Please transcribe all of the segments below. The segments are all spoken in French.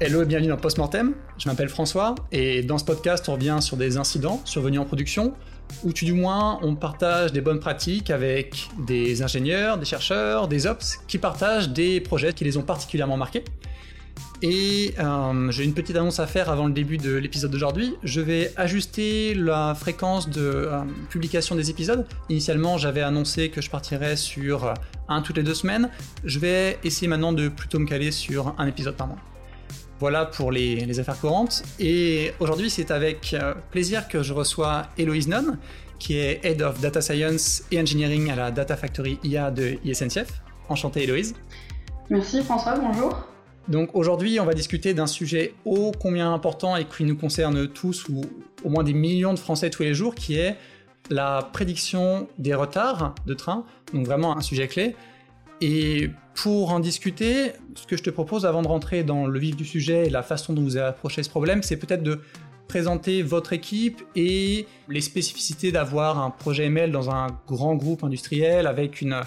Hello et bienvenue dans Postmortem. Je m'appelle François et dans ce podcast, on revient sur des incidents survenus en production ou tout du moins on partage des bonnes pratiques avec des ingénieurs, des chercheurs, des ops qui partagent des projets qui les ont particulièrement marqués. Et euh, j'ai une petite annonce à faire avant le début de l'épisode d'aujourd'hui. Je vais ajuster la fréquence de euh, publication des épisodes. Initialement, j'avais annoncé que je partirais sur un toutes les deux semaines. Je vais essayer maintenant de plutôt me caler sur un épisode par mois. Voilà pour les, affaires courantes. Et aujourd'hui, c'est avec euh, plaisir que je reçois Héloïse Non, qui est Head of Data Science et Engineering à la Data Factory IA de ISNCF. Enchantée Héloïse. Merci François, bonjour. Donc aujourd'hui, on va discuter d'un sujet ô combien important et qui nous concerne tous, ou au moins des millions de Français tous les jours, qui est la prédiction des retards de train. Donc vraiment un sujet clé. Et pour en discuter, ce que je te propose avant de rentrer dans le vif du sujet et la façon dont vous avez approché ce problème, c'est peut-être de présenter votre équipe et les spécificités d'avoir un projet ML dans un grand groupe industriel avec une,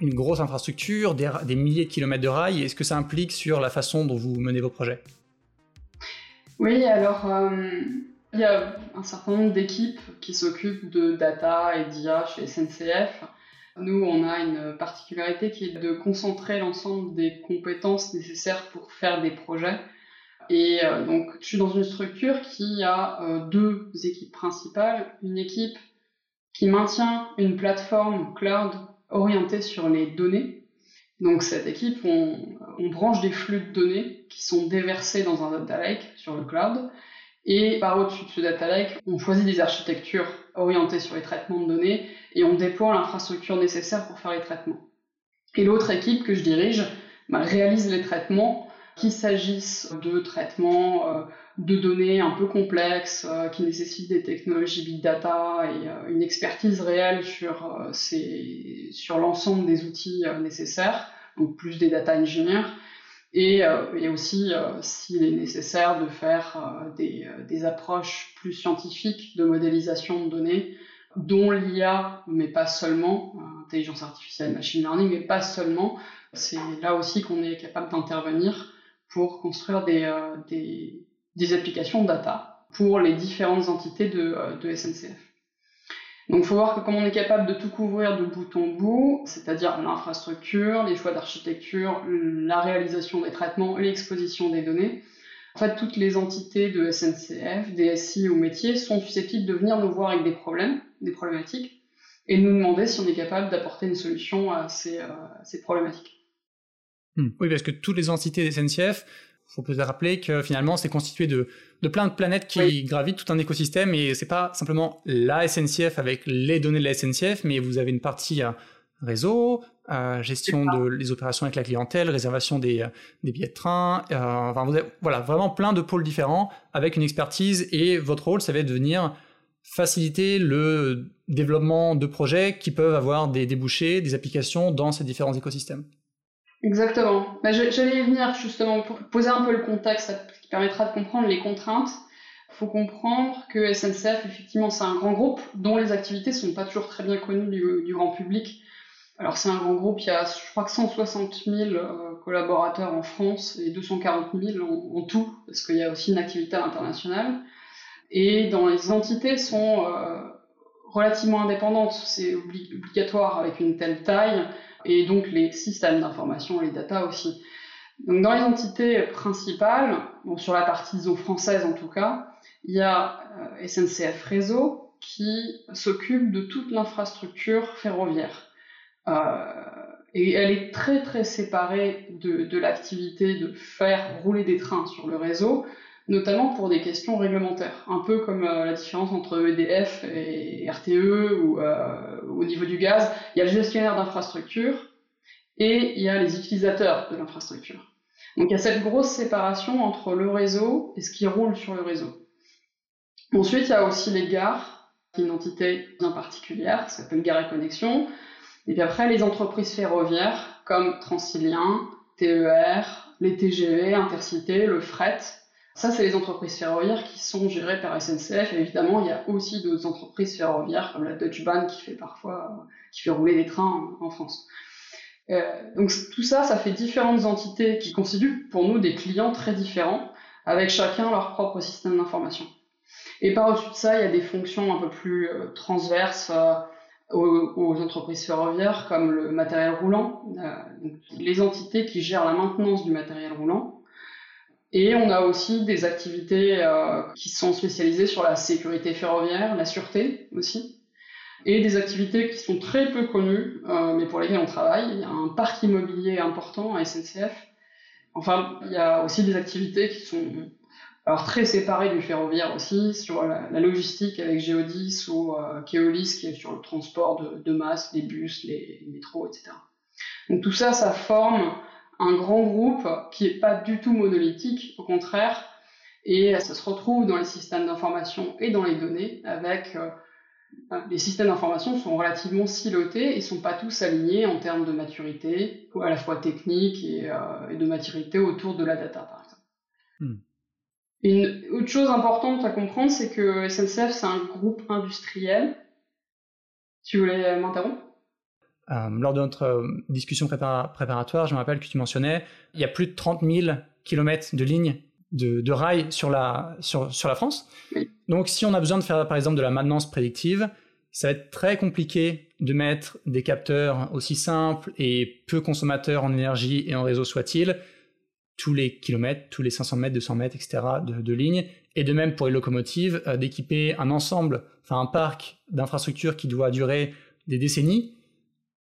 grosse infrastructure, des, milliers de kilomètres de rails, et ce que ça implique sur la façon dont vous menez vos projets? Oui, alors euh, il y a un certain nombre d'équipes qui s'occupent de data et d'IA chez SNCF. Nous, on a une particularité qui est de concentrer l'ensemble des compétences nécessaires pour faire des projets. Et euh, donc, je suis dans une structure qui a euh, deux équipes principales. Une équipe qui maintient une plateforme cloud orientée sur les données. Donc, cette équipe, on, branche des flux de données qui sont déversés dans un data lake sur le cloud. Et par au-dessus de ce data lake, on choisit des architectures orientées sur les traitements de données et on déploie l'infrastructure nécessaire pour faire les traitements. Et l'autre équipe que je dirige bah, réalise les traitements, qu'il s'agisse de traitements euh, de données un peu complexes euh, qui nécessitent des technologies big data et euh, une expertise réelle sur, sur l'ensemble des outils nécessaires, donc plus des data engineers, et, et aussi s'il est nécessaire de faire des, des approches plus scientifiques de modélisation de données dont l'IA, mais pas seulement, euh, intelligence artificielle, machine learning, mais pas seulement. C'est là aussi qu'on est capable d'intervenir pour construire des, euh, applications data pour les différentes entités euh, de SNCF. Donc il faut voir que comme on est capable de tout couvrir de bout en bout, c'est-à-dire l'infrastructure, les choix d'architecture, la réalisation des traitements, l'exposition des données, en fait, toutes les entités de SNCF, DSI ou métiers sont susceptibles de venir nous voir avec des problèmes, des problématiques, et nous demander si on est capable d'apporter une solution à ces, euh, problématiques. Hmm. Oui, parce que toutes les entités de SNCF, faut peut-être rappeler que finalement, c'est constitué de, plein de planètes qui gravitent tout un écosystème, et c'est pas simplement la SNCF avec les données de la SNCF, mais vous avez une partie euh, réseau, euh, gestion de les opérations avec la clientèle, réservation des, euh, des billets de train. Euh, enfin, vous avez, voilà, vraiment plein de pôles différents avec une expertise et votre rôle, ça va être de venir faciliter le développement de projets qui peuvent avoir des débouchés, des applications dans ces différents écosystèmes. Exactement. Bah, J'allais y venir justement pour poser un peu le contexte qui permettra de comprendre les contraintes. Il faut comprendre que SNCF, effectivement, c'est un grand groupe dont les activités sont pas toujours très bien connues du, du grand public. Alors c'est un grand groupe, il y a je crois que 160 000 euh, collaborateurs en France et 240 000 en, tout, parce qu'il y a aussi une activité internationale. Et dans les entités sont euh, relativement indépendantes, c'est obligatoire avec une telle taille, et donc les systèmes d'information les data aussi. Donc dans les entités principales, sur la partie française en tout cas, il y a euh, SNCF Réseau qui s'occupe de toute l'infrastructure ferroviaire. Euh, et elle est très très séparée de l'activité de faire rouler des trains sur le réseau, notamment pour des questions réglementaires, un peu comme euh, la différence entre EDF et RTE ou euh, au niveau du gaz. Il y a le gestionnaire d'infrastructure et il y a les utilisateurs de l'infrastructure. Donc il y a cette grosse séparation entre le réseau et ce qui roule sur le réseau. Ensuite, il y a aussi les gares, une entité bien particulière, ça s'appelle Gare et Connexion, et puis après, les entreprises ferroviaires comme Transilien, TER, les TGV, Intercité, le fret. Ça, c'est les entreprises ferroviaires qui sont gérées par SNCF. Et évidemment, il y a aussi d'autres entreprises ferroviaires comme la Deutsche Bahn qui fait parfois, qui fait rouler des trains en, France. donc tout ça, ça fait différentes entités qui constituent pour nous des clients très différents, avec chacun leur propre système d'information. Et par-dessus de ça, il y a des fonctions un peu plus transverses aux, entreprises ferroviaires comme le matériel roulant, donc les entités qui gèrent la maintenance du matériel roulant. Et on a aussi des activités euh, qui sont spécialisées sur la sécurité ferroviaire, la sûreté aussi, et des activités qui sont très peu connues, euh, mais pour lesquelles on travaille. Il y a un parc immobilier important à SNCF. Enfin, il y a aussi des activités qui sont alors très séparé du ferroviaire aussi, sur la, logistique avec Geodis ou euh, Keolis qui est sur le transport de, masse, les bus, les, métros, etc. Donc tout ça, ça forme un grand groupe qui n'est pas du tout monolithique, au contraire, et ça se retrouve dans les systèmes d'information et dans les données avec... Euh, les systèmes d'information sont relativement silotés et sont pas tous alignés en termes de maturité, à la fois technique et, euh, de maturité autour de la data, par exemple. Hmm. Une autre chose importante à comprendre, c'est que SNCF, c'est un groupe industriel. Tu voulais m'interrompre euh, Lors de notre euh, discussion préparatoire, je me rappelle que tu mentionnais, il y a plus de 30 000 km de lignes de, rails sur la, sur, sur la France. Donc si on a besoin de faire par exemple de la maintenance prédictive, ça va être très compliqué de mettre des capteurs aussi simples et peu consommateurs en énergie et en réseau soit-il tous les kilomètres, tous les 500 mètres, 200 mètres, etc. de, de lignes. Et de même pour les locomotives, euh, d'équiper un ensemble, enfin un parc d'infrastructures qui doit durer des décennies.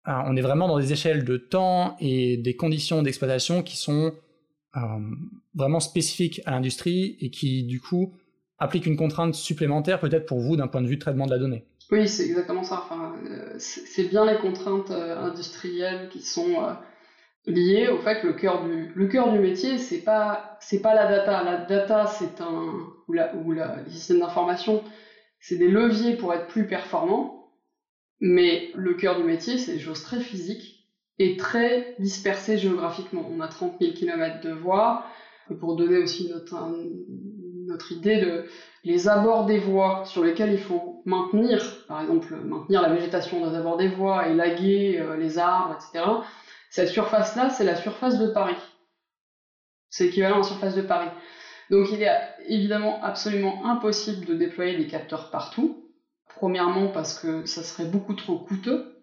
Euh, on est vraiment dans des échelles de temps et des conditions d'exploitation qui sont euh, vraiment spécifiques à l'industrie et qui du coup appliquent une contrainte supplémentaire peut-être pour vous d'un point de vue de traitement de la donnée. Oui, c'est exactement ça. Enfin, c'est bien les contraintes industrielles qui sont lié au fait que le cœur du, métier, c'est pas, pas la data. La data, c'est un, ou, la, ou la, les d'information, c'est des leviers pour être plus performants. Mais le cœur du métier, c'est des choses très physiques et très dispersées géographiquement. On a 30 000 km de voies. pour donner aussi notre, notre idée de les abords des voies sur lesquels il faut maintenir, par exemple, maintenir la végétation les abords des voies, élaguer euh, les arbres, etc cette surface-là, c'est la surface de Paris. C'est équivalent à la surface de Paris. Donc il est évidemment absolument impossible de déployer des capteurs partout. Premièrement parce que ça serait beaucoup trop coûteux.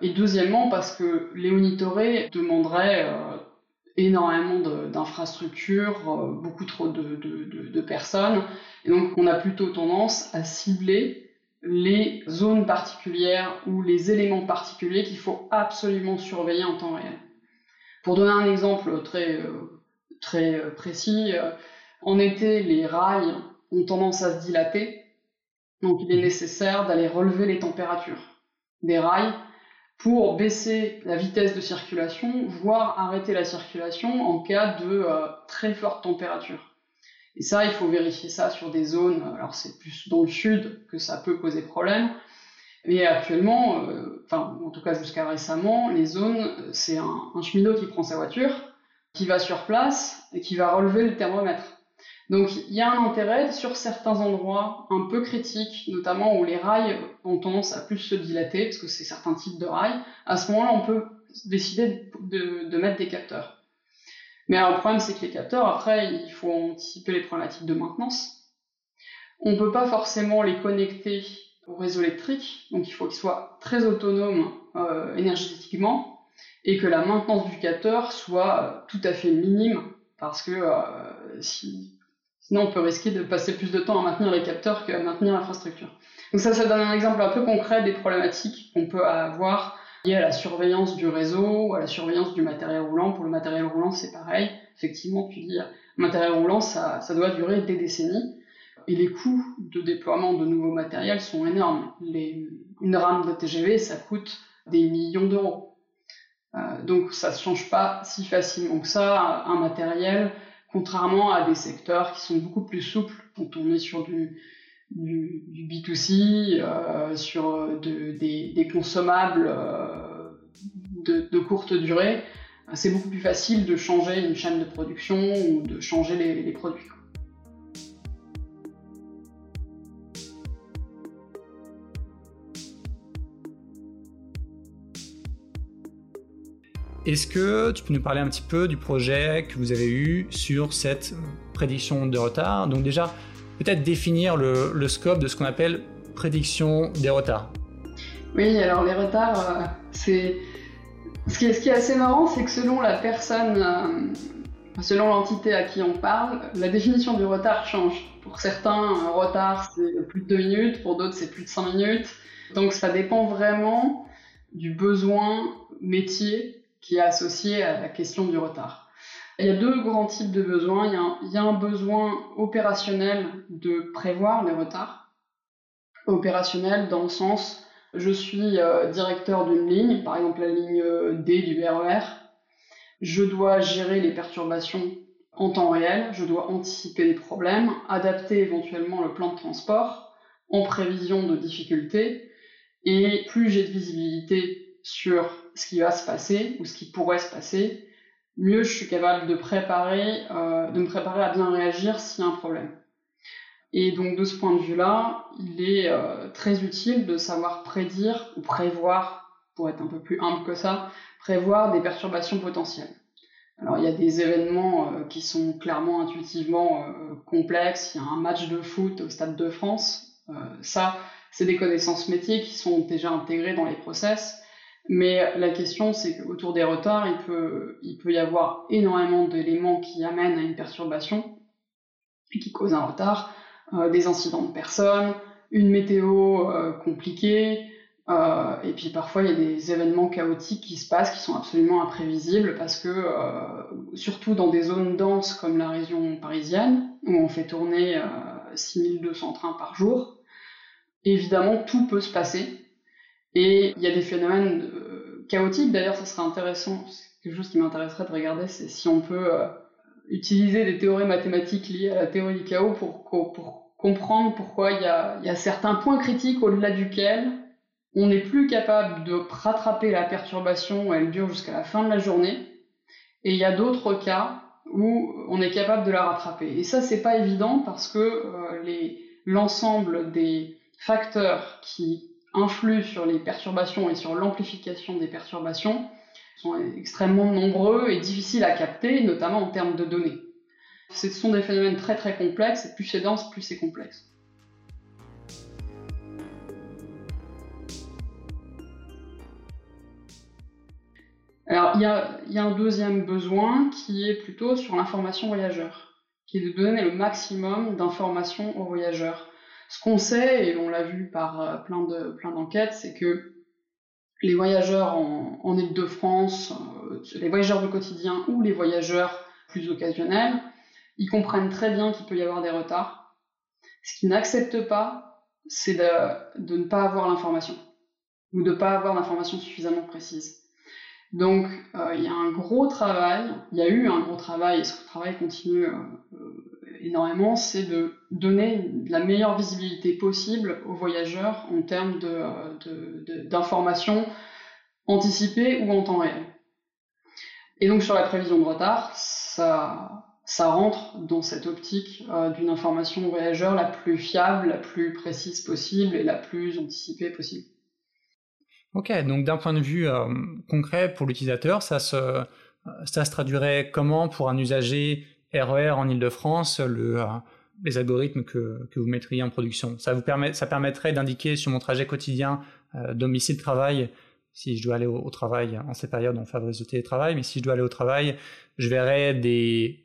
Et deuxièmement parce que les monitorer demanderait euh, énormément d'infrastructures, euh, beaucoup trop de, de, personnes. Et donc on a plutôt tendance à cibler les zones particulières ou les éléments particuliers qu'il faut absolument surveiller en temps réel. Pour donner un exemple très, euh, très précis, en été, les rails ont tendance à se dilater, donc il est nécessaire d'aller relever les températures des rails pour baisser la vitesse de circulation, voire arrêter la circulation en cas de très forte température. Et ça, il faut vérifier ça sur des zones, alors c'est plus dans le sud que ça peut poser problème, mais actuellement, euh, enfin en tout cas jusqu'à récemment, les zones, c'est un, cheminot qui prend sa voiture, qui va sur place et qui va relever le thermomètre. Donc il y a un intérêt sur certains endroits un peu critiques, notamment où les rails ont tendance à plus se dilater, parce que c'est certains types de rails, à ce moment-là on peut décider de mettre des capteurs. Mais alors, le problème, c'est que les capteurs, après, il faut anticiper les problématiques de maintenance. On ne peut pas forcément les connecter au réseau électrique, donc il faut qu'ils soient très autonomes euh, énergétiquement et que la maintenance du capteur soit euh, tout à fait minime parce que euh, sinon on peut risquer de passer plus de temps à maintenir les capteurs qu'à maintenir l'infrastructure. Donc ça, ça donne un exemple un peu concret des problématiques qu'on peut avoir lié à la surveillance du réseau ou à la surveillance du matériel roulant. Pour le matériel roulant, c'est pareil. Effectivement, tu dis, matériel roulant, ça, doit durer des décennies. Et les coûts de déploiement de nouveaux matériels sont énormes. Une rame de TGV, ça coûte des millions d'euros. Euh, donc ça ne change pas si facilement que ça, un matériel, contrairement à des secteurs qui sont beaucoup plus souples quand on est sur du, du, B2C, euh, sur des, consommables euh, de, courte durée, c'est beaucoup plus facile de changer une chaîne de production ou de changer les, produits. Est-ce que tu peux nous parler un petit peu du projet que vous avez eu sur cette prédiction de retard? Donc déjà, peut-être définir le, scope de ce qu'on appelle prédiction des retards. Oui, alors les retards, euh, c'est... Ce qui, est, assez marrant, c'est que selon la personne, euh, selon l'entité à qui on parle, la définition du retard change. Pour certains, un retard, c'est plus de 2 minutes, pour d'autres, c'est plus de 5 minutes. Donc ça dépend vraiment du besoin métier qui est associé à la question du retard. Il y a deux grands types de besoins. Il y a un, besoin opérationnel de prévoir les retards. Opérationnel dans le sens, je suis euh, directeur d'une ligne, par exemple la ligne euh, D du RER. E je dois gérer les perturbations en temps réel, je dois anticiper les problèmes, adapter éventuellement le plan de transport en prévision de difficultés. Et plus j'ai de visibilité sur ce qui va se passer ou ce qui pourrait se passer, mieux je suis capable de préparer, euh, de me préparer à bien réagir s'il y a un problème. Et donc de ce point de vue-là, il est euh, très utile de savoir prédire ou prévoir, pour être un peu plus humble que ça, prévoir des perturbations potentielles. Alors il y a des événements euh, qui sont clairement intuitivement complexes. Il y a un match de foot au Stade de France. ça, c'est des connaissances métiers qui sont déjà intégrées dans les process. Mais la question, c'est qu'autour des retards, il peut, il peut y avoir énormément d'éléments qui amènent à une perturbation et qui causent un retard. Euh, des incidents de personnes, une météo euh, compliquée, euh, et puis parfois il y a des événements chaotiques qui se passent qui sont absolument imprévisibles parce que, surtout dans des zones denses comme la région parisienne, où on fait tourner 6200 trains par jour, évidemment tout peut se passer et il y a des phénomènes euh, chaotiques, d'ailleurs ça serait intéressant, quelque chose qui m'intéresserait de regarder, c'est si on peut euh, utiliser des théories mathématiques liées à la théorie du chaos pour, comprendre pourquoi il y, a, il y a certains points critiques au-delà duquel on n'est plus capable de rattraper la perturbation, elle dure jusqu'à la fin de la journée, et il y a d'autres cas où on est capable de la rattraper. Et ça, c'est pas évident parce que euh, l'ensemble des facteurs qui influent sur les perturbations et sur l'amplification des perturbations sont extrêmement nombreux et difficiles à capter, notamment en termes de données. Ce sont des phénomènes très très complexes, et plus c'est dense, plus c'est complexe. Alors, il y a, y a, un deuxième besoin qui est plutôt sur l'information voyageur, qui est de donner le maximum d'informations aux voyageurs. Ce qu'on sait, et on l'a vu par euh, plein de plein d'enquêtes, c'est que les voyageurs en, en Ile-de-France, euh, les voyageurs du quotidien ou les voyageurs plus occasionnels, ils comprennent très bien qu'il peut y avoir des retards. Ce qu'ils n'acceptent pas, c'est de, ne pas avoir l'information, ou de ne pas avoir l'information suffisamment précise. Donc euh, il y a un gros travail, il y a eu un gros travail, et ce travail continue énormément, c'est de donner la meilleure visibilité possible aux voyageurs en termes d'informations de, de, anticipées ou en temps réel. Et donc sur la prévision de retard, ça, rentre dans cette optique euh, d'une information voyageur la plus fiable, la plus précise possible et la plus anticipée possible. Ok, donc d'un point de vue euh, concret pour l'utilisateur, ça se traduirait comment pour un usager RER e en Ile-de-France, le, euh, les algorithmes que, vous mettriez en production. Ça, vous permet, ça permettrait d'indiquer sur mon trajet quotidien euh, domicile-travail, si je dois aller au, travail en ces périodes, on favorise le télétravail, mais si je dois aller au travail, je verrai des,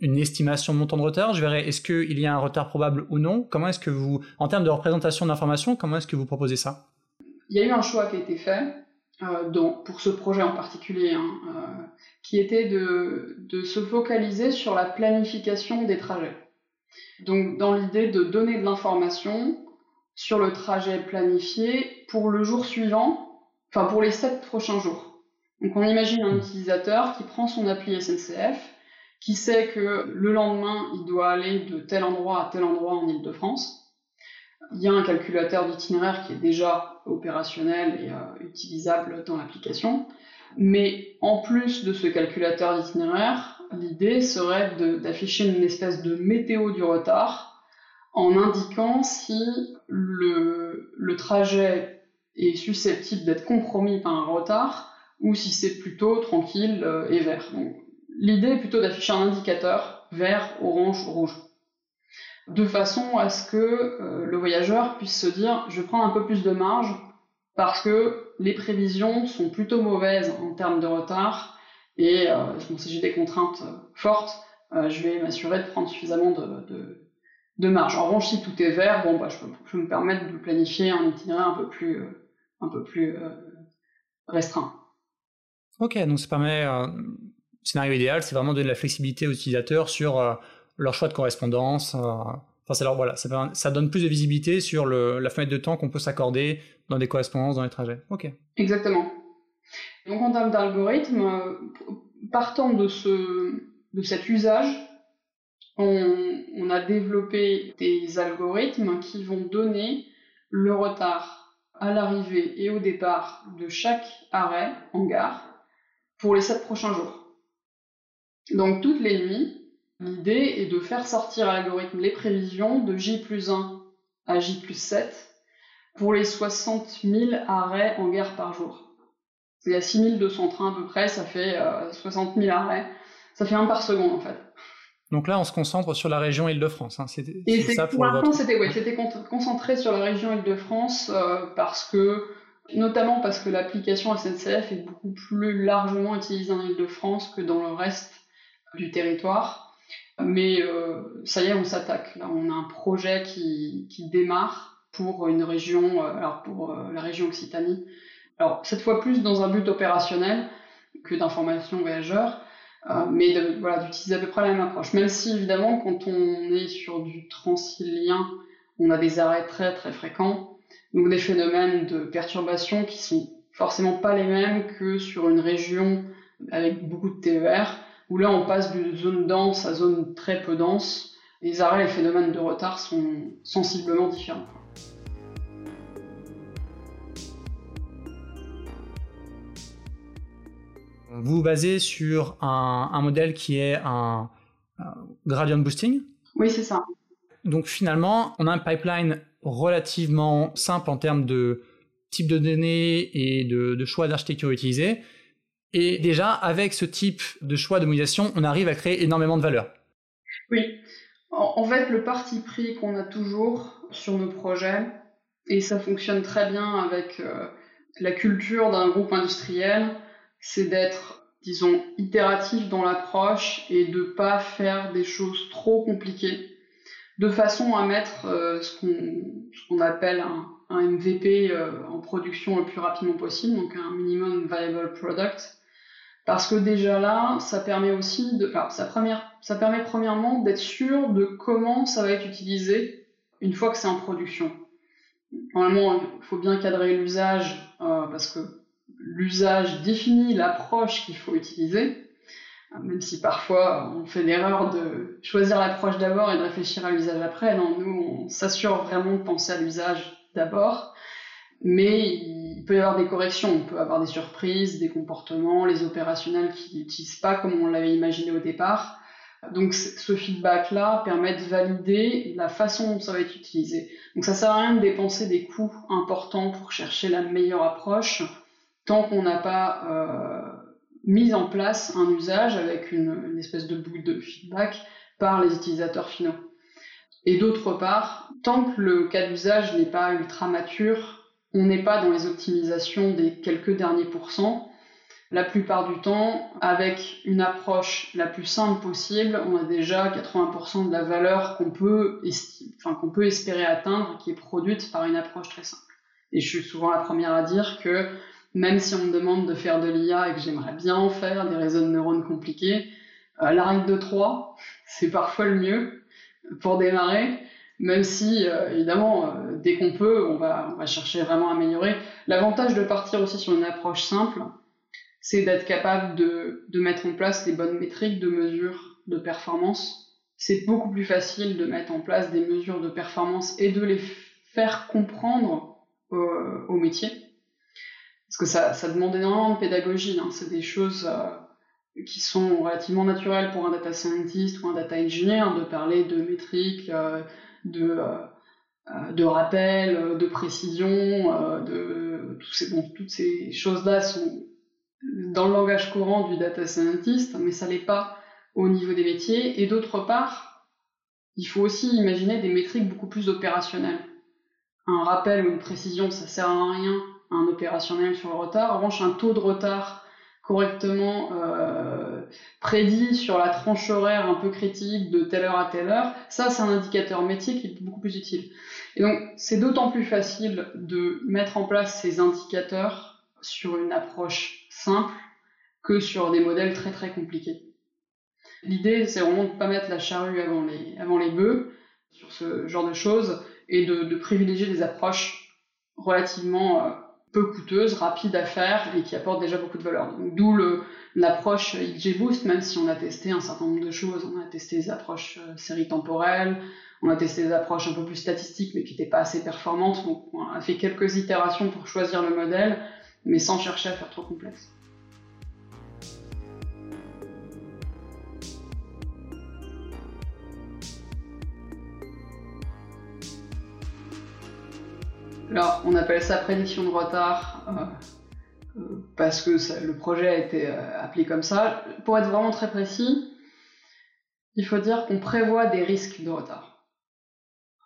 une estimation de mon temps de retard, je verrai est-ce qu'il y a un retard probable ou non? Comment est-ce que vous, en termes de représentation d'information, comment est-ce que vous proposez ça? Il y a eu un choix qui a été fait euh, pour ce projet en particulier, hein, euh, qui était de, de, se focaliser sur la planification des trajets. Donc, dans l'idée de donner de l'information sur le trajet planifié pour le jour suivant, enfin pour les sept prochains jours. Donc, on imagine un utilisateur qui prend son appli SNCF, qui sait que le lendemain, il doit aller de tel endroit à tel endroit en Ile-de-France, il y a un calculateur d'itinéraire qui est déjà opérationnel et euh, utilisable dans l'application. Mais en plus de ce calculateur d'itinéraire, l'idée serait d'afficher une espèce de météo du retard en indiquant si le, le trajet est susceptible d'être compromis par un retard ou si c'est plutôt tranquille et vert. l'idée est plutôt d'afficher un indicateur vert, orange, rouge de façon à ce que euh, le voyageur puisse se dire je prends un peu plus de marge parce que les prévisions sont plutôt mauvaises en termes de retard et euh, si j'ai des contraintes fortes, euh, je vais m'assurer de prendre suffisamment de, marge. En revanche, si tout est vert, bon, bah, je, peux, me permettre de planifier un itinéraire un peu plus, un peu plus restreint. Ok, donc ça permet, scénario idéal, c'est vraiment donner de la flexibilité aux utilisateurs sur leur choix de correspondance. Euh, enfin, alors, voilà, ça, ça, donne plus de visibilité sur la fenêtre de temps qu'on peut s'accorder dans des correspondances, dans les trajets. Ok. Exactement. Donc en termes d'algorithme, partant de cet usage, on, on, a développé des algorithmes qui vont donner le retard à l'arrivée et au départ de chaque arrêt en gare pour les sept prochains jours. Donc toutes les nuits, L'idée est de faire sortir à l'algorithme les prévisions de J plus 1 à J plus 7 pour les 60 000 arrêts en gare par jour. Il y a 6200 trains à peu près, ça fait 60 euh, 000 arrêts. Ça fait un par seconde en fait. Donc là, on se concentre sur la région Île-de-France. Hein. Et ça pour, l'instant, c'était concentré sur la région Île-de-France euh, parce que, notamment parce que l'application SNCF est beaucoup plus largement utilisée en Île-de-France que dans le reste du territoire. Mais euh, ça y est, on s'attaque. On a un projet qui, démarre pour une région, euh, alors pour euh, la région Occitanie. Alors cette fois plus dans un but opérationnel que d'information voyageurs, mais voilà, d'utiliser à peu près la même approche. Même si évidemment, quand on est sur du transilien, on a des arrêts très très fréquents, donc des phénomènes de perturbation qui sont forcément pas les mêmes que sur une région avec beaucoup de TER où là on passe d'une zone dense à zone très peu dense. Les arrêts et les phénomènes de retard sont sensiblement différents. Vous vous basez sur un, modèle qui est un, gradient boosting Oui, c'est ça. Donc finalement, on a un pipeline relativement simple en termes de type de données et de, de choix d'architecture utilisés. Et déjà, avec ce type de choix de modélisation, on arrive à créer énormément de valeur. Oui. En, fait, le parti pris qu'on a toujours sur nos projets, et ça fonctionne très bien avec euh, la culture d'un groupe industriel, c'est d'être, disons, itératif dans l'approche et de pas faire des choses trop compliquées, de façon à mettre euh, ce qu'on appelle un, MVP euh, en production le plus rapidement possible, donc un minimum viable product, parce que déjà là, ça permet aussi enfin, ça, permet premièrement d'être sûr de comment ça va être utilisé une fois que c'est en production. Normalement, il faut bien cadrer l'usage euh, parce que l'usage définit l'approche qu'il faut utiliser, même si parfois on fait l'erreur de choisir l'approche d'abord et de réfléchir à l'usage après. Nous, on s'assure vraiment de penser à l'usage d'abord, mais il peut y avoir des corrections, on peut avoir des surprises, des comportements, les opérationnels qui n'utilisent pas comme on l'avait imaginé au départ. Donc ce feedback-là permet de valider la façon dont ça va être utilisé. Donc ça sert à rien de dépenser des coûts importants pour chercher la meilleure approche tant qu'on n'a pas euh, mis en place un usage avec une, une espèce de boucle de feedback par les utilisateurs finaux. Et d'autre part, tant que le cas d'usage n'est pas ultra mature, on n'est pas dans les optimisations des quelques derniers pourcents. La plupart du temps, avec une approche la plus simple possible, on a déjà 80% de la valeur qu'on peut, espérer atteindre qui est produite par une approche très simple. Et je suis souvent la première à dire que même si on me demande de faire de l'IA et que j'aimerais bien en faire, des réseaux de neurones compliqués, euh, la règle de 3, c'est parfois le mieux pour démarrer même si euh, évidemment euh, dès qu'on peut on va, chercher vraiment à améliorer. L'avantage de partir aussi sur une approche simple, c'est d'être capable de, mettre en place les bonnes métriques de mesure de performance. C'est beaucoup plus facile de mettre en place des mesures de performance et de les faire comprendre au métier. Parce que ça, demande énormément de pédagogie. Hein. C'est des choses euh, qui sont relativement naturelles pour un data scientist ou un data engineer de parler de métriques, de, euh, euh, de rappel, euh, de précision, de toutes ces choses-là sont dans le langage courant du data scientist, mais ça l'est pas au niveau des métiers. Et d'autre part, il faut aussi imaginer des métriques beaucoup plus opérationnelles. Un rappel ou une précision, ça sert à rien un opérationnel sur le retard. En revanche, un taux de retard correctement euh, prédit sur la tranche horaire un peu critique de telle heure à telle heure, ça c'est un indicateur métier qui est beaucoup plus utile. Et donc c'est d'autant plus facile de mettre en place ces indicateurs sur une approche simple que sur des modèles très très compliqués. L'idée c'est vraiment de ne pas mettre la charrue avant les, avant les bœufs sur ce genre de choses et de, privilégier des approches relativement euh, peu coûteuse, rapide à faire et qui apporte déjà beaucoup de valeur. D'où l'approche XGBoost, même si on a testé un certain nombre de choses, on a testé des approches euh, séries temporelles, on a testé des approches un peu plus statistiques mais qui n'étaient pas assez performantes, donc on a fait quelques itérations pour choisir le modèle, mais sans chercher à faire trop complexe. Alors, on appelle ça prédiction de retard euh, euh, parce que le projet a été euh, appelé comme ça. Pour être vraiment très précis, il faut dire qu'on prévoit des risques de retard.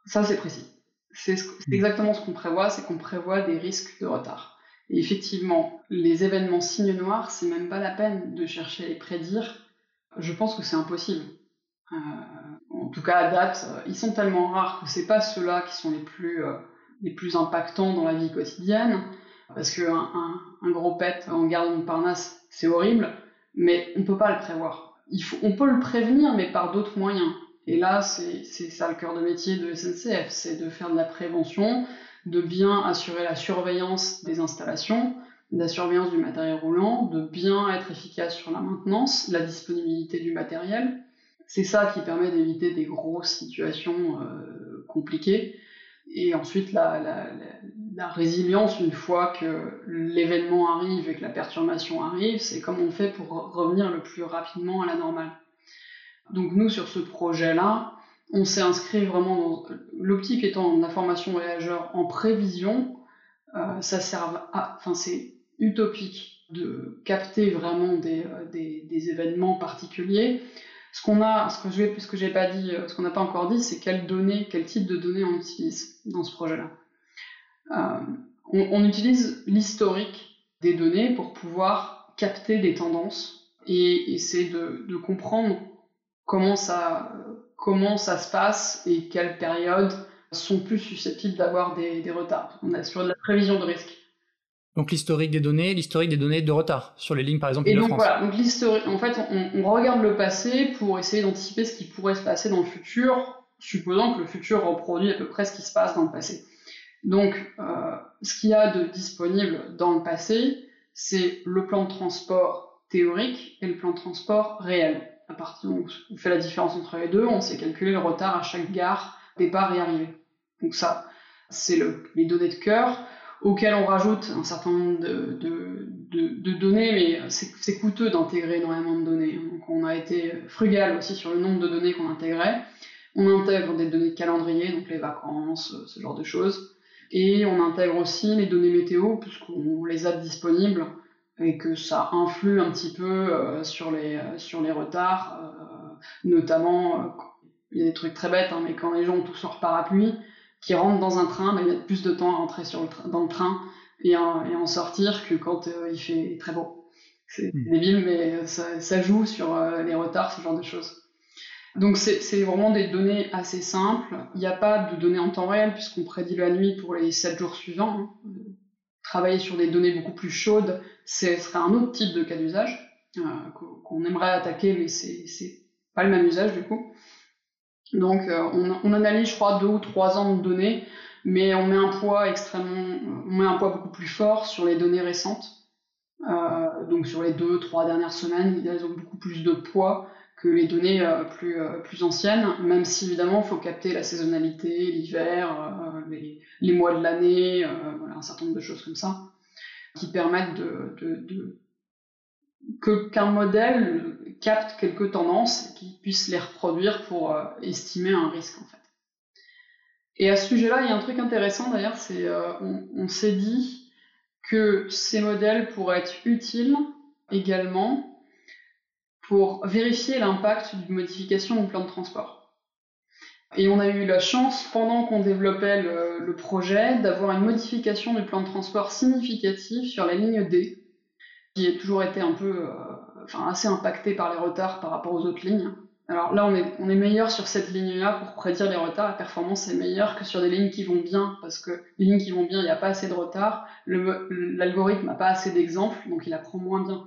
Ça, c'est précis. C'est mm. exactement ce qu'on prévoit, c'est qu'on prévoit des risques de retard. Et effectivement, les événements signes noirs, c'est même pas la peine de chercher à les prédire. Je pense que c'est impossible. en tout cas, à date, ils sont tellement rares que c'est pas ceux-là qui sont les plus les plus impactants dans la vie quotidienne, parce qu'un un, gros pet en garde Montparnasse, c'est horrible, mais on ne peut pas le prévoir. On peut le prévenir, mais par d'autres moyens. Et là, c'est ça le cœur de métier de SNCF, c'est de faire de la prévention, de bien assurer la surveillance des installations, la surveillance du matériel roulant, de bien être efficace sur la maintenance, la disponibilité du matériel. C'est ça qui permet d'éviter des grosses situations euh, compliquées et ensuite la, la, la, résilience une fois que l'événement arrive et que la perturbation arrive, c'est comme on fait pour revenir le plus rapidement à la normale. Donc nous sur ce projet-là, on s'est inscrit vraiment dans l'optique étant la formation voyageur en prévision, euh, ça sert à, enfin c'est utopique de capter vraiment des, euh, des, des événements particuliers ce qu'on a, ce que je j'ai pas dit, euh, ce qu'on n'a pas encore dit, c'est quelles données, quel type de données on utilise dans ce projet-là. Euh, on, utilise l'historique des données pour pouvoir capter des tendances et essayer de, comprendre comment ça, comment ça se passe et quelles périodes sont plus susceptibles d'avoir des, des retards. On a sur de la prévision de risque. Donc l'historique des données, l'historique des données de retard sur les lignes par exemple. Et donc voilà, donc en fait, on, on, regarde le passé pour essayer d'anticiper ce qui pourrait se passer dans le futur, supposant que le futur reproduit à peu près ce qui se passe dans le passé. Donc, euh, ce qu'il y a de disponible dans le passé, c'est le plan de transport théorique et le plan de transport réel. À partir où on fait la différence entre les deux, on sait calculer le retard à chaque gare, départ et arrivée. Donc ça, c'est le, les données de cœur auquel on rajoute un certain nombre de, de, de, données, mais c'est coûteux d'intégrer énormément de données. Donc on a été frugal aussi sur le nombre de données qu'on intégrait. On intègre des données de calendrier, donc les vacances, ce genre de choses. Et on intègre aussi les données météo, puisqu'on les a disponibles et que ça influe un petit peu euh, sur, les, sur les retards, euh, notamment, euh, il y a des trucs très bêtes, hein, mais quand les gens ont tous leur parapluie, qui rentrent dans un train, bah, il y a plus de temps à rentrer sur le dans le train et, en sortir que quand euh, il fait très beau. C'est mmh. débile, mais ça, ça joue sur euh, les retards, ce genre de choses. Donc c'est vraiment des données assez simples. Il n'y a pas de données en temps réel puisqu'on prédit la nuit pour les 7 jours suivants. Hein. Travailler sur des données beaucoup plus chaudes, ce serait un autre type de cas d'usage euh, qu'on aimerait attaquer, mais c'est pas le même usage du coup. Donc euh, on, analyse, je crois, deux ou trois ans de données, mais on met un poids extrêmement, on met un poids beaucoup plus fort sur les données récentes. Euh, donc sur les deux, trois dernières semaines, elles ont beaucoup plus de poids que les données euh, plus, plus anciennes, même si évidemment il faut capter la saisonnalité, l'hiver, les, mois de l'année, voilà, un certain nombre de choses comme ça, qui permettent de que qu'un modèle capte quelques tendances et qui puisse les reproduire pour euh, estimer un risque en fait. Et à ce sujet-là, il y a un truc intéressant d'ailleurs, c'est euh, on, s'est dit que ces modèles pourraient être utiles également pour vérifier l'impact d'une modification du plan de transport. Et on a eu la chance, pendant qu'on développait le, projet, d'avoir une modification du plan de transport significative sur la ligne D, qui a toujours été un peu, euh, enfin, assez impactée par les retards par rapport aux autres lignes. Alors là, on est, on est meilleur sur cette ligne-là pour prédire les retards. La performance est meilleure que sur des lignes qui vont bien, parce que les lignes qui vont bien, il n'y a pas assez de retard. L'algorithme n'a pas assez d'exemples, donc il apprend moins bien.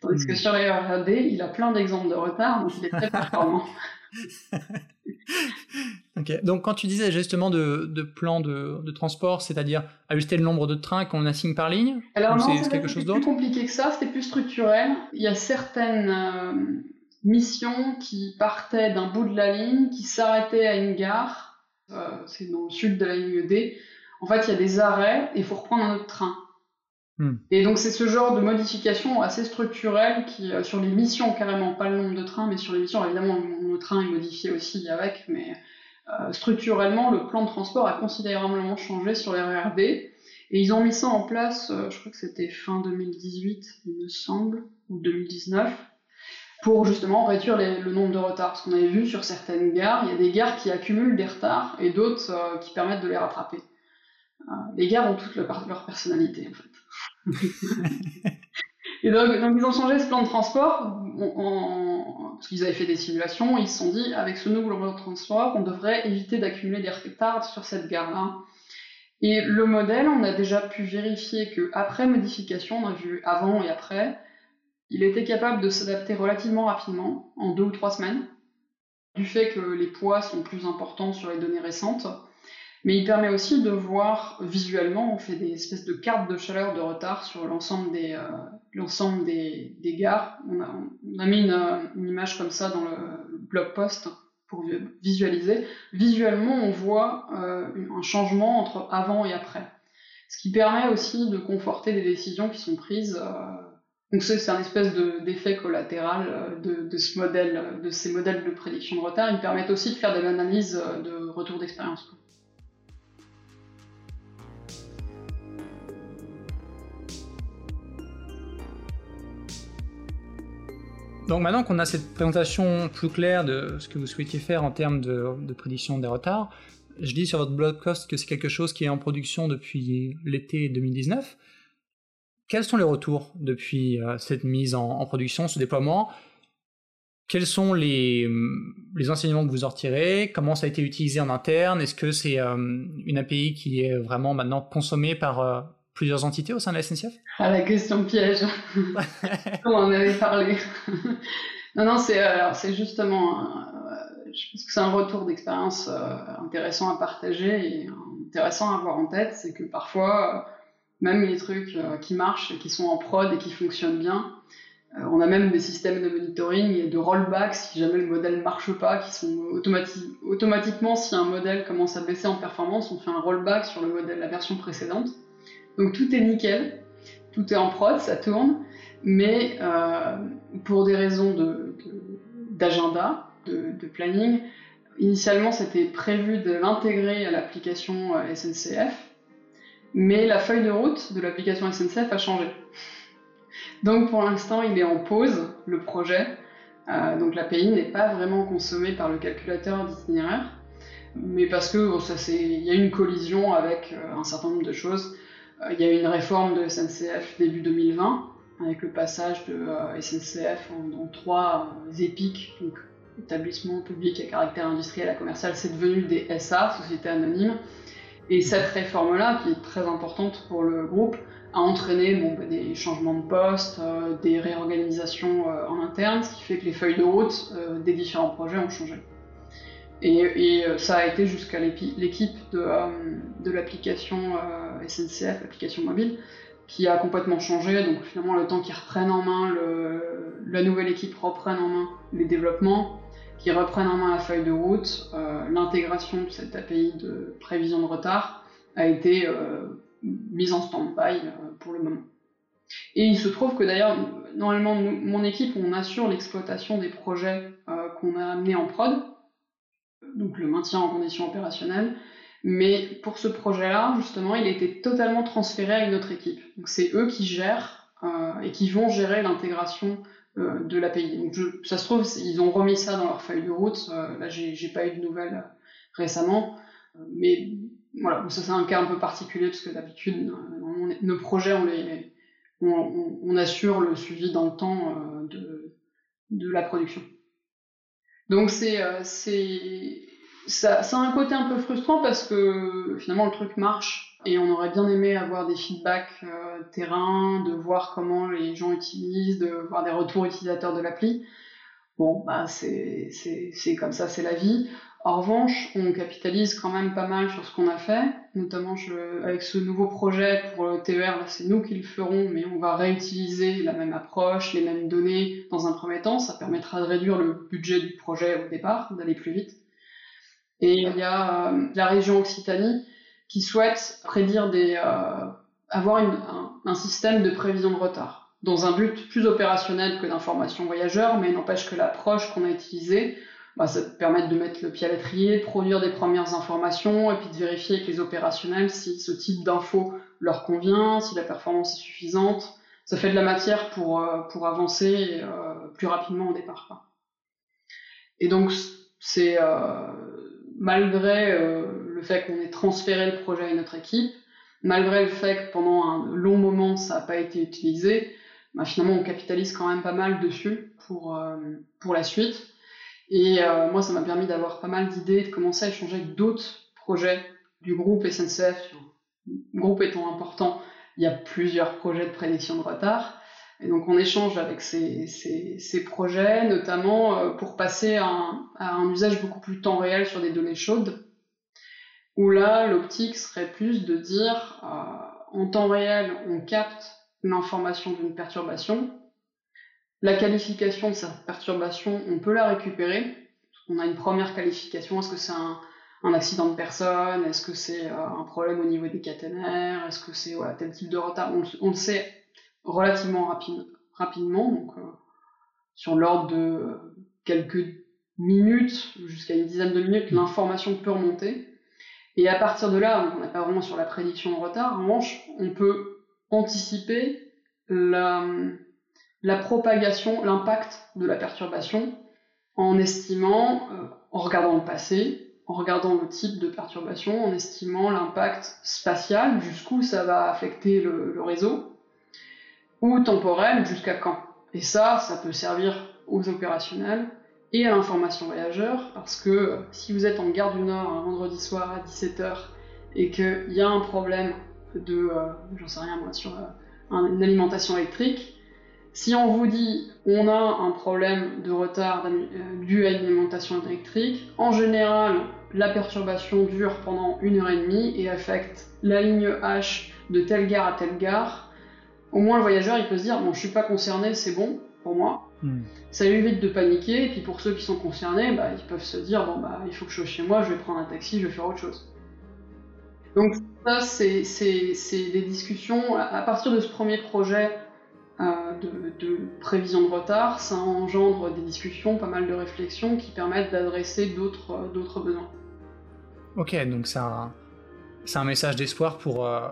Tandis que hmm. sur les RAD, il a plein d'exemples de retard, donc il est très performant. donc quand tu disais justement de, de plan de, de transport, c'est-à-dire ajuster le nombre de trains qu'on assigne par ligne Alors non, c'est quelque chose d'autre plus compliqué que ça, c'était plus structurel. Il y a certaines... Euh, mission qui partait d'un bout de la ligne, qui s'arrêtait à une gare, euh, c'est dans le sud de la ligne D. En fait, il y a des arrêts et il faut reprendre un autre train. Hmm. Et donc c'est ce genre de modification assez structurelle qui, euh, sur les missions carrément, pas le nombre de trains, mais sur les missions, évidemment, le train est modifié aussi avec, mais euh, structurellement, le plan de transport a considérablement changé sur les RRD. Et ils ont mis ça en place, je crois que c'était fin 2018, il me semble, ou 2019 pour justement réduire le nombre de retards. Parce qu'on avait vu sur certaines gares, il y a des gares qui accumulent des retards et d'autres euh, qui permettent de les rattraper. Euh, les gares ont toutes leur personnalité en fait. Et donc, ils ont changé ce plan de transport parce qu'ils avaient fait des simulations. Ils se sont dit avec ce nouveau plan de transport, on devrait éviter d'accumuler des retards sur cette gare-là. Et le modèle, on a déjà pu vérifier que après modification, on a vu avant et après, il était capable de s'adapter relativement rapidement, en deux ou trois semaines, du fait que les poids sont plus importants sur les données récentes. Mais il permet aussi de voir visuellement, on fait des espèces de cartes de chaleur de retard sur l'ensemble des, euh, des, gares. On a, mis une, image comme ça dans le blog post pour visualiser. Visuellement, on voit euh, un changement entre avant et après. Ce qui permet aussi de conforter des décisions qui sont prises euh, donc c'est un espèce d'effet collatéral euh, de, ce modèle, de ces modèles de prédiction de retard. Ils permettent aussi de faire de l'analyse euh, de retour d'expérience. Donc maintenant qu'on a cette présentation plus claire de ce que vous souhaitiez faire en termes de, prédiction des retards, je dis sur votre blog post que c'est quelque chose qui est en production depuis l'été 2019. Quels sont les retours depuis euh, cette mise en, production, ce déploiement? Quels sont les, hum, les, enseignements que vous en retirez? Comment ça a été utilisé en interne? Est-ce que c'est euh, une API qui est vraiment maintenant consommée par euh, plusieurs entités au sein de la SNCF? Ah, la question piège On en avait parlé? non, non, c'est c'est justement, je pense que c'est un retour d'expérience intéressant à partager et intéressant à avoir en tête, c'est que parfois même les trucs euh, qui marchent, qui sont en prod et qui fonctionnent bien. Euh, on a même des systèmes de monitoring et de rollback si jamais le modèle ne marche pas, qui sont automatiquement, si un modèle commence à baisser en performance, on fait un rollback sur le modèle, la version précédente. Donc tout est nickel, tout est en prod, ça tourne, mais euh, pour des raisons d'agenda, de, planning, initialement c'était prévu de l'intégrer à l'application SNCF, mais la feuille de route de l'application SNCF a changé. Donc pour l'instant, il est en pause, le projet. Euh, donc l'API n'est pas vraiment consommée par le calculateur d'itinéraire, mais parce que il y a une collision avec euh, un certain nombre de choses. Euh, il y a eu une réforme de SNCF début 2020, avec le passage de SNCF en, trois épiques, donc établissements publics à caractère industriel à commercial, c'est devenu des SA, sociétés anonymes. Et cette réforme-là, qui est très importante pour le groupe, a entraîné bah, des changements de poste, euh, des réorganisations euh, en interne, ce qui fait que les feuilles de route euh, des différents projets ont changé. Et, ça a été jusqu'à l'équipe de, de l'application SNCF, l'application mobile, qui a complètement changé. Donc finalement, le temps qu'ils reprennent en main, la nouvelle équipe reprenne en main les développements, qui reprennent en main la feuille de route, euh, l'intégration de cette API de prévision de retard a été euh, mise en stand-by euh, pour le moment. Et il se trouve que d'ailleurs, normalement, mon équipe, on assure l'exploitation des projets qu'on a amenés en prod, donc le maintien en condition opérationnelle, mais pour ce projet-là, justement, il a été totalement transféré à une autre équipe. Donc c'est eux qui gèrent et qui vont gérer l'intégration de l'API. Donc ça se trouve, ils ont remis ça dans leur feuille de route. là, j'ai pas eu de nouvelles récemment, mais voilà, ça c'est un cas un peu particulier parce que d'habitude, nos projets, on assure le suivi dans le temps de la production. Donc c'est ça, ça a un côté un peu frustrant parce que finalement le truc marche et on aurait bien aimé avoir des feedbacks euh, terrain, de voir comment les gens utilisent, de voir des retours utilisateurs de l'appli. Bon, bah c'est comme ça, c'est la vie. En revanche, on capitalise quand même pas mal sur ce qu'on a fait, notamment avec ce nouveau projet pour le TER, c'est nous qui le ferons, mais on va réutiliser la même approche, les mêmes données dans un premier temps. Ça permettra de réduire le budget du projet au départ, d'aller plus vite. Et il y a euh, la région Occitanie qui souhaite prédire des, euh, avoir un, un, système de prévision de retard dans un but plus opérationnel que d'information voyageur, mais n'empêche que l'approche qu'on a utilisée, bah, ça permet de mettre le pied à l'étrier, produire des premières informations et puis de vérifier avec les opérationnels si ce type d'info leur convient, si la performance est suffisante. Ça fait de la matière pour, euh, pour avancer euh, plus rapidement au départ. Et donc, c'est euh, malgré le fait qu'on ait transféré le projet à une autre équipe, malgré le fait que pendant un long moment ça n'a pas été utilisé, bah, finalement on capitalise quand même pas mal dessus pour, pour la suite. Et euh, moi ça m'a permis d'avoir pas mal d'idées, de commencer à échanger avec d'autres projets du groupe SNCF. Le groupe étant important, il y a plusieurs projets de prédiction de retard. Et donc on échange avec ces, ces, projets, notamment euh, pour passer à un, à un, usage beaucoup plus temps réel sur des données chaudes, où là l'optique serait plus de dire euh, en temps réel on capte l'information d'une perturbation, la qualification de cette perturbation on peut la récupérer, on a une première qualification, est-ce que c'est un, un, accident de personne, est-ce que c'est euh, un problème au niveau des caténaires, est-ce que c'est voilà, tel type de retard, on, on le sait relativement rapide, rapidement, donc euh, sur l'ordre de quelques minutes jusqu'à une dizaine de minutes, l'information peut remonter. Et à partir de là, on n'est pas vraiment sur la prédiction de retard, en revanche, on peut anticiper la, la propagation, l'impact de la perturbation en estimant, euh, en regardant le passé, en regardant le type de perturbation, en estimant l'impact spatial, jusqu'où ça va affecter le, réseau, ou temporel jusqu'à quand. Et ça, ça peut servir aux opérationnels et à l'information voyageur, parce que si vous êtes en gare du Nord un vendredi soir à 17h et qu'il y a un problème de, euh, j'en sais rien moi, sur euh, une alimentation électrique, si on vous dit on a un problème de retard euh, dû à une alimentation électrique, en général la perturbation dure pendant une heure et demie et affecte la ligne H de telle gare à telle gare, au moins le voyageur il peut se dire bon je suis pas concerné, c'est bon pour moi. Hmm. Ça évite de paniquer, et puis pour ceux qui sont concernés, bah, ils peuvent se dire bon bah il faut que je sois chez moi, je vais prendre un taxi, je vais faire autre chose. Donc ça c'est des discussions, à partir de ce premier projet de, de, prévision de retard, ça engendre des discussions, pas mal de réflexions qui permettent d'adresser d'autres besoins. Ok, donc c'est un, un, message d'espoir pour, euh,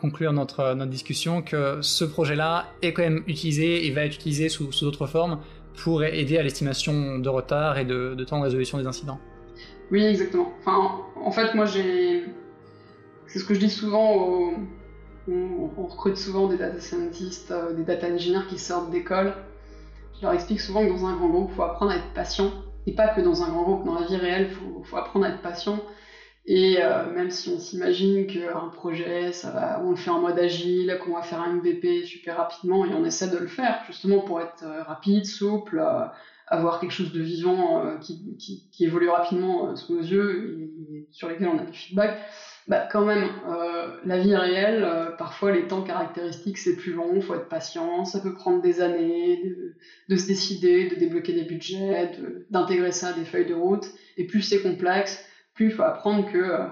conclure notre, notre discussion que ce projet-là est quand même utilisé et va être utilisé sous, d'autres formes pour aider à l'estimation de retard et de, temps de résolution des incidents. Oui, exactement. Enfin, en fait, moi, j'ai. C'est ce que je dis souvent On, recrute souvent des data scientists, euh, des data engineers qui sortent d'école. Je leur explique souvent que dans un grand groupe, il faut apprendre à être patient. Et pas que dans un grand groupe, dans la vie réelle, il faut, apprendre à être patient et euh, même si on s'imagine qu'un projet, ça va, on le fait en mode agile, qu'on va faire un MVP super rapidement, et on essaie de le faire justement pour être euh, rapide, souple, avoir quelque chose de vivant qui, évolue rapidement sous nos yeux et, sur lesquels on a du feedback, bah quand même, la vie réelle, parfois les temps caractéristiques c'est plus long, faut être patient, ça peut prendre des années de, de se décider, de débloquer des budgets, d'intégrer ça à des feuilles de route, et plus c'est complexe, plus il faut apprendre que euh,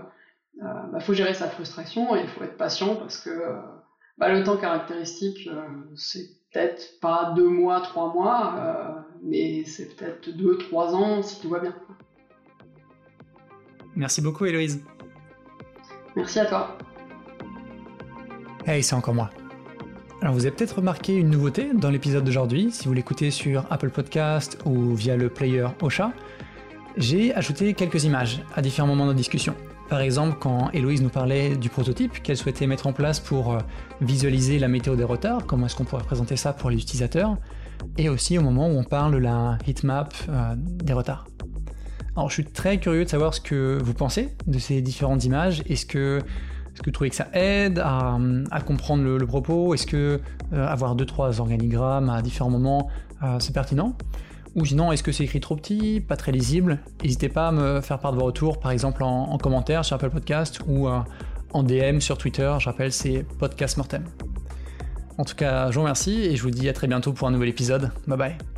euh, bah, faut gérer sa frustration et il faut être patient parce que euh, bah, le temps caractéristique, c'est peut-être pas deux mois, trois mois, mais c'est peut-être deux, trois ans si tout va bien. Merci beaucoup, Héloïse. Merci à toi. Hey, c'est encore moi. Alors vous avez peut-être remarqué une nouveauté dans l'épisode d'aujourd'hui, si vous l'écoutez sur Apple Podcast ou via le player Ocha. J'ai ajouté quelques images à différents moments de discussion. Par exemple, quand Héloïse nous parlait du prototype qu'elle souhaitait mettre en place pour euh, visualiser la météo des retards, comment est-ce qu'on pourrait présenter ça pour les utilisateurs, et aussi au moment où on parle de la heatmap euh, des retards. Alors je suis très curieux de savoir ce que vous pensez de ces différentes images. Est-ce que, est-ce que vous trouvez que ça aide à, comprendre le, propos? Est-ce que euh, avoir deux trois organigrammes à différents moments, c'est pertinent? Ou sinon, est-ce que c'est écrit trop petit, pas très lisible? N'hésitez pas à me faire part de vos retours, par exemple en, commentaire sur Apple Podcast ou euh, en DM sur Twitter. Je rappelle, c'est Podcast Mortem. En tout cas, je vous remercie et je vous dis à très bientôt pour un nouvel épisode. Bye bye.